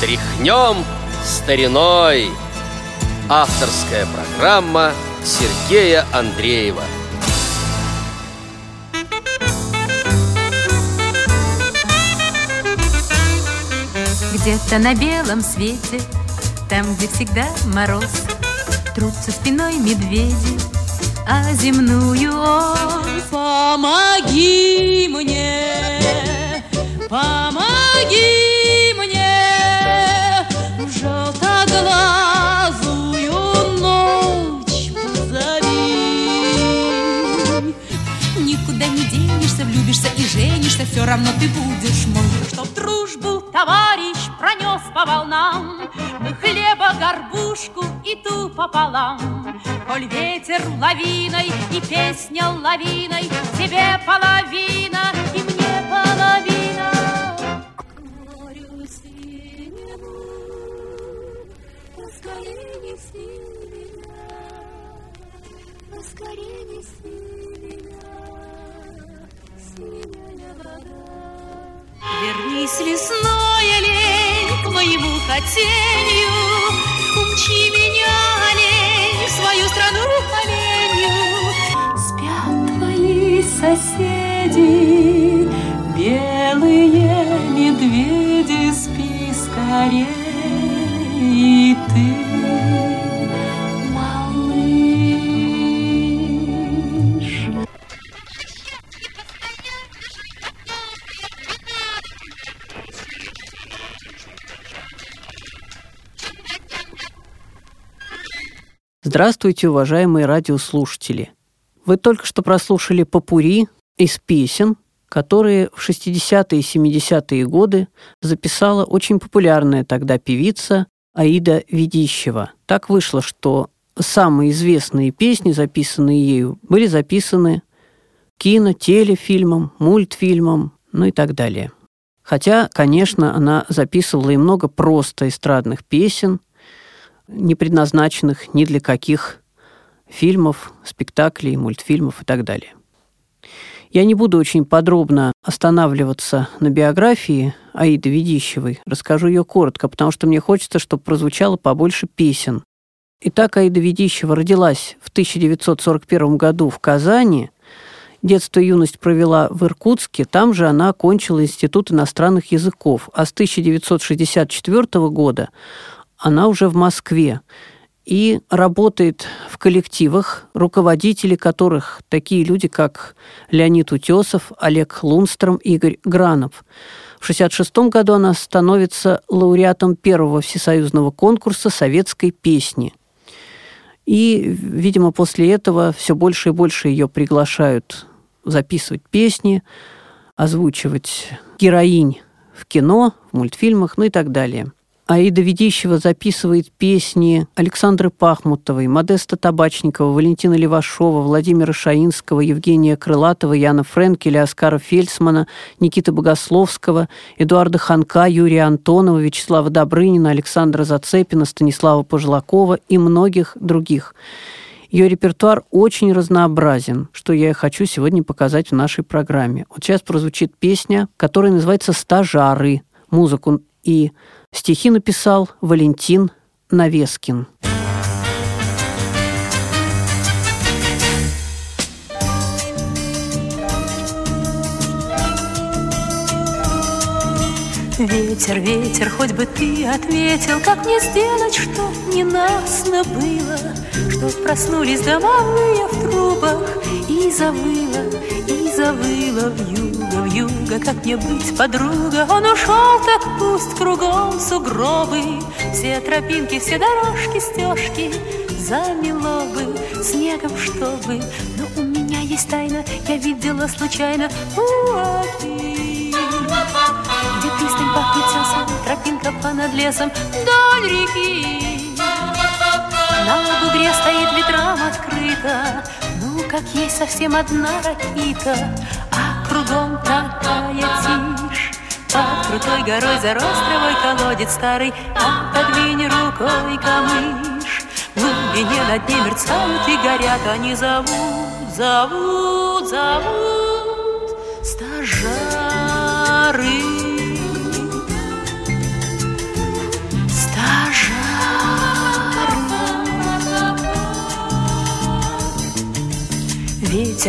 Тряхнем стариной. Авторская программа Сергея Андреева. Где-то на белом свете Там, где всегда мороз Трутся спиной медведи А земную ось Все равно ты будешь мой. Чтоб дружбу товарищ пронес по волнам Мы хлеба горбушку и ту пополам. Коль ветер лавиной и песня лавиной Тебе половина и мне половина. Морю синему Поскорей неси меня Синяя вода Вернись, лесной олень, к моему хотению, Умчи меня, олень, в свою страну оленью. Спят твои соседи, белые медведи, спи скорей, Здравствуйте, уважаемые радиослушатели! Вы только что прослушали попури из песен, которые в 60-е и 70-е годы записала очень популярная тогда певица Аида Ведищева. Так вышло, что самые известные песни, записанные ею, были записаны кино, телефильмом, мультфильмом, ну и так далее. Хотя, конечно, она записывала и много просто эстрадных песен, не предназначенных ни для каких фильмов, спектаклей, мультфильмов и так далее. Я не буду очень подробно останавливаться на биографии Аиды Ведищевой. Расскажу ее коротко, потому что мне хочется, чтобы прозвучало побольше песен. Итак, Аида Ведищева родилась в 1941 году в Казани. Детство и юность провела в Иркутске. Там же она окончила Институт иностранных языков. А с 1964 года она уже в Москве и работает в коллективах, руководители которых такие люди, как Леонид Утесов, Олег Лунстром, Игорь Гранов. В 1966 году она становится лауреатом первого всесоюзного конкурса советской песни. И, видимо, после этого все больше и больше ее приглашают записывать песни, озвучивать героинь в кино, в мультфильмах, ну и так далее. Аида Ведищева записывает песни Александры Пахмутовой, Модеста Табачникова, Валентина Левашова, Владимира Шаинского, Евгения Крылатова, Яна Френкеля, Оскара Фельдсмана, Никиты Богословского, Эдуарда Ханка, Юрия Антонова, Вячеслава Добрынина, Александра Зацепина, Станислава Пожилакова и многих других. Ее репертуар очень разнообразен, что я и хочу сегодня показать в нашей программе. Вот сейчас прозвучит песня, которая называется «Стажары». Музыку и стихи написал Валентин Навескин. Ветер, ветер, хоть бы ты ответил, Как мне сделать, чтоб не насно было, Чтоб проснулись домовые в трубах И завыла, и завыла вьюга, вьюга, Как мне быть, подруга? Он ушел, так пусть кругом сугробы, Все тропинки, все дорожки, стежки Замело бы снегом, чтобы. Но у меня есть тайна, я видела случайно. У воды тропинка понад лесом вдоль реки. На бугре стоит ветрам открыто, ну, как есть совсем одна ракита, а кругом такая тишь. Под крутой горой зарос травой колодец старый, отодвинь рукой камыш. В глубине на дне мерцают и горят, они зовут, зовут, зовут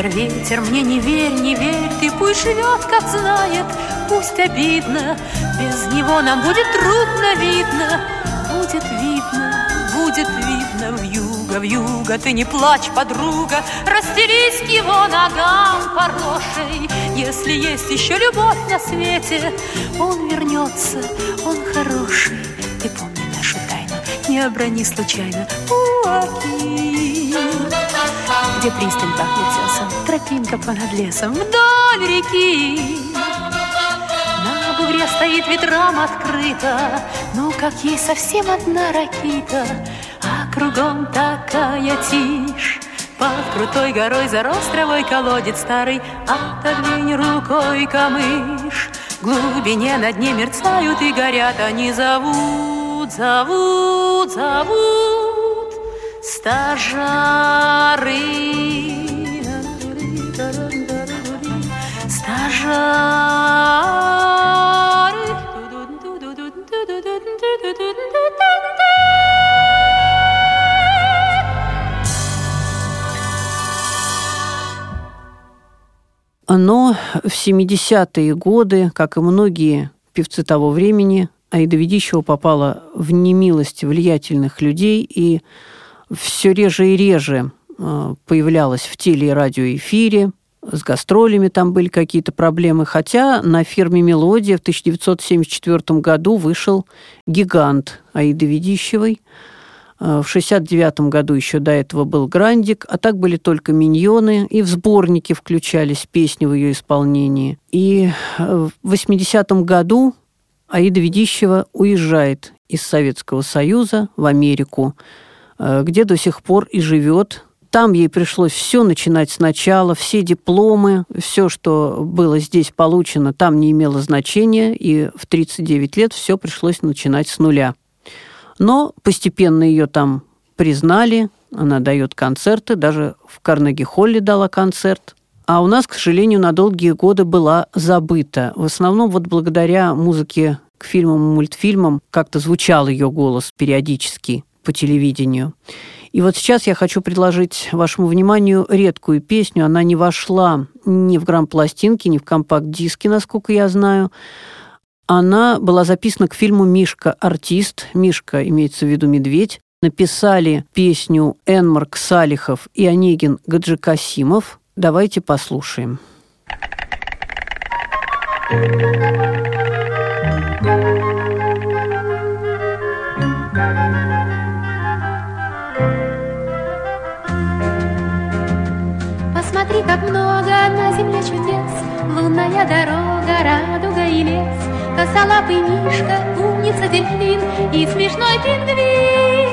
Ветер, ветер, мне не верь, не верь Ты пусть живет, как знает Пусть обидно Без него нам будет трудно, видно Будет видно, будет видно в юго, в юго Ты не плачь, подруга Расстелись к его ногам хорошей Если есть еще любовь на свете Он вернется, он хороший Ты помни нашу тайну Не оброни случайно Уаки Где пристань пахнет тесом Тропинка понад лесом Вдоль реки. На бугре стоит ветрам открыто Ну, как ей совсем одна ракита. А кругом такая тишь под крутой горой зарос травой колодец старый. Отодвинь рукой камыш В глубине на дне мерцают и горят. Они зовут, зовут, зовут Стажары Стажары Но в 70-е годы, как и многие певцы того времени, Аида Ведищева попала в немилость влиятельных людей и все реже и реже э, появлялась в теле- и радиоэфире, с гастролями там были какие-то проблемы, хотя на фирме «Мелодия» в 1974 году вышел «Гигант» Аиды Ведищевой. Э, В 69 году еще до этого был «Грандик», а так были только «Миньоны», и в сборнике включались песни в ее исполнении. И э, в 80 году Аида Ведищева уезжает из Советского Союза в Америку, где до сих пор и живет. Там ей пришлось все начинать сначала, все дипломы, все, что было здесь получено, там не имело значения, и в 39 лет все пришлось начинать с нуля. Но постепенно ее там признали, она дает концерты, даже в Карнеги-Холле дала концерт. А у нас, к сожалению, на долгие годы была забыта. В основном вот благодаря музыке к фильмам и мультфильмам как-то звучал ее голос периодически по телевидению. И вот сейчас я хочу предложить вашему вниманию редкую песню. Она не вошла ни в грамм-пластинки, ни в компакт-диски, насколько я знаю. Она была записана к фильму «Мишка. Артист». Мишка имеется в виду медведь. Написали песню Энмарк Салихов и Онегин Гаджикасимов. Давайте послушаем. Посмотри, как много на земле чудес. Лунная дорога, радуга и лес. Косолапый мишка, умница дельфин И смешной пингвин.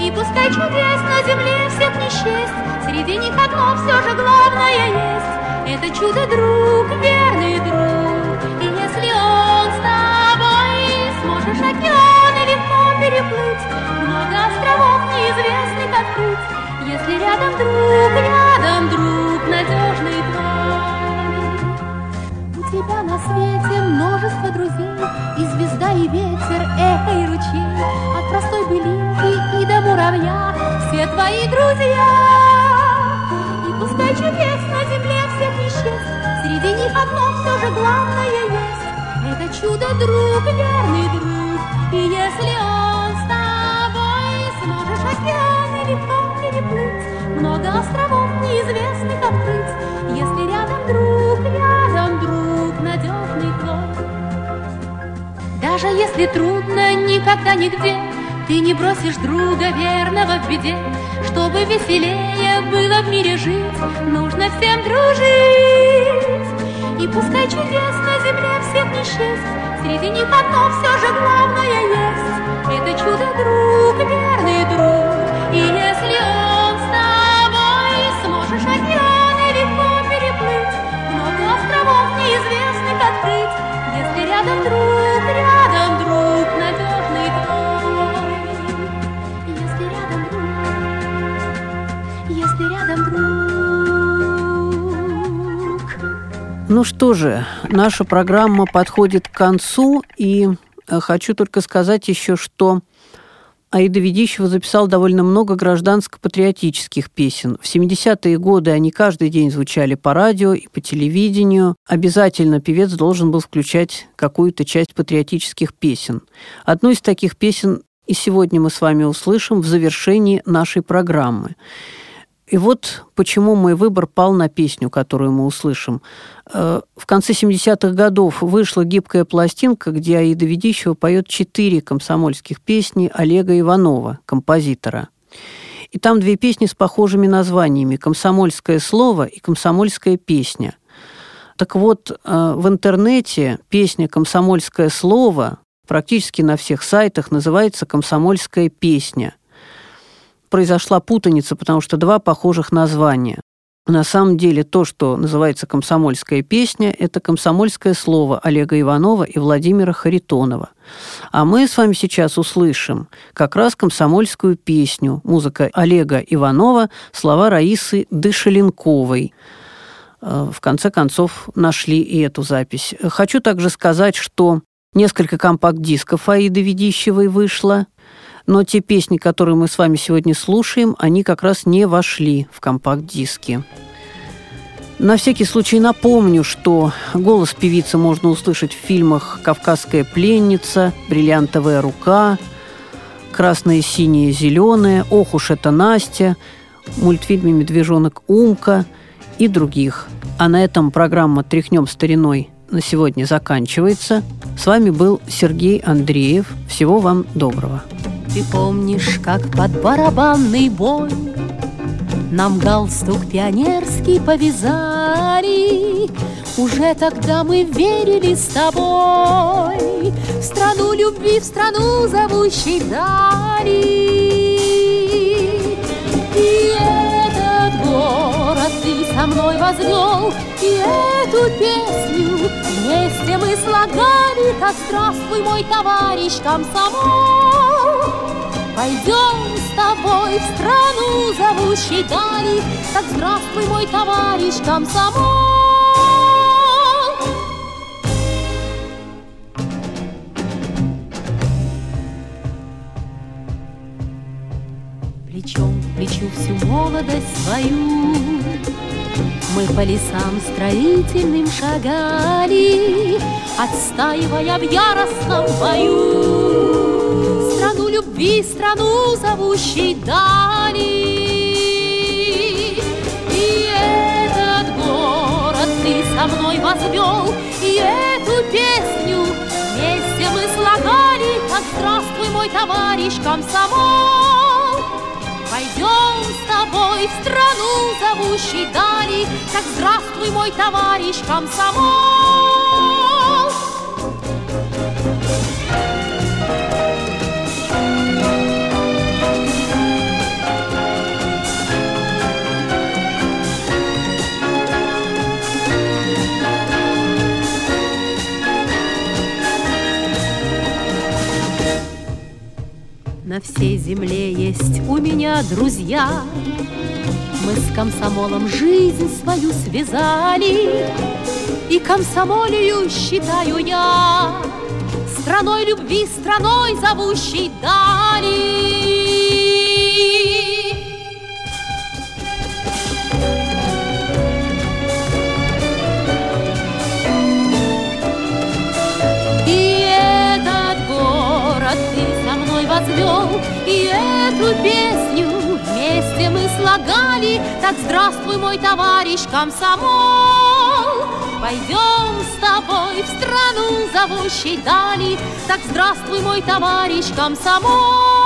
И пускай чудес на земле всех не счесть. Среди них одно все же главное есть. Это чудо-друг, верный друг. И если он с тобой Сможешь океаны легко переплыть. Много островов неизвестных открыть. Если рядом друг, рядом на свете множество друзей, И звезда, и ветер, эхо, и ручей, От простой былинки и до муравья Все твои друзья. И пускай чудес на земле всех не счесть, Среди них одно все же главное есть. Это чудо-друг, верный друг, И если он если трудно никогда нигде, ты не бросишь друга верного в беде, чтобы веселее было в мире жить, нужно всем дружить. И пускай чудес на земле всех не счесть, среди них одно все же главное есть. Ну что же, наша программа подходит к концу, и э, хочу только сказать еще, что Аида Ведищева записала довольно много гражданско-патриотических песен. В 70-е годы они каждый день звучали по радио и по телевидению. Обязательно певец должен был включать какую-то часть патриотических песен. Одну из таких песен и сегодня мы с вами услышим в завершении нашей программы. И вот почему мой выбор пал на песню, которую мы услышим. Э, в конце 70-х годов вышла гибкая пластинка, где Аида Ведищева поет четыре комсомольских песни Олега Иванова, композитора. И там две песни с похожими названиями «Комсомольское слово» и «Комсомольская песня». Так вот, э, в интернете песня «Комсомольское слово» практически на всех сайтах называется «Комсомольская песня» произошла путаница, потому что два похожих названия. На самом деле то, что называется «Комсомольская песня», это комсомольское слово Олега Иванова и Владимира Харитонова. А мы с вами сейчас услышим как раз комсомольскую песню, музыка Олега Иванова, слова Раисы Дышеленковой. Э, в конце концов, нашли и эту запись. Хочу также сказать, что несколько компакт-дисков Аиды Ведищевой вышло – но те песни, которые мы с вами сегодня слушаем, они как раз не вошли в компакт-диски. На всякий случай напомню, что голос певицы можно услышать в фильмах «Кавказская пленница», «Бриллиантовая рука», «Красное, синее, зеленое», «Ох уж это Настя», мультфильме «Медвежонок Умка» и других. А на этом программа «Тряхнем стариной» на сегодня заканчивается. С вами был Сергей Андреев. Всего вам доброго. Ты помнишь, как под барабанный бой Нам галстук пионерский повязали? Уже тогда мы верили с тобой. В страну любви, в страну зовущей дали. И этот город ты со мной возвел И эту песню вместе мы слагали. Так здравствуй, мой товарищ комсомол Пойдем с тобой в страну зовущей дали, Так здравствуй, мой товарищ комсомол. Плечом к плечу всю молодость свою Мы по лесам строительным шагали, Отстаивая в яростном бою любви страну зовущей дали. И этот город ты со мной возвел, и эту песню вместе мы слагали, как здравствуй, мой товарищ комсомол. Пойдем с тобой в страну зовущей дали, как здравствуй, мой товарищ комсомол. На всей земле есть у меня друзья. Мы с комсомолом жизнь свою связали, И комсомолию считаю я Страной любви, страной зовущей дали. Возвел И эту песню вместе мы слагали. Так здравствуй, мой товарищ комсомол. Пойдем с тобой в страну зовущей дали. Так здравствуй, мой товарищ комсомол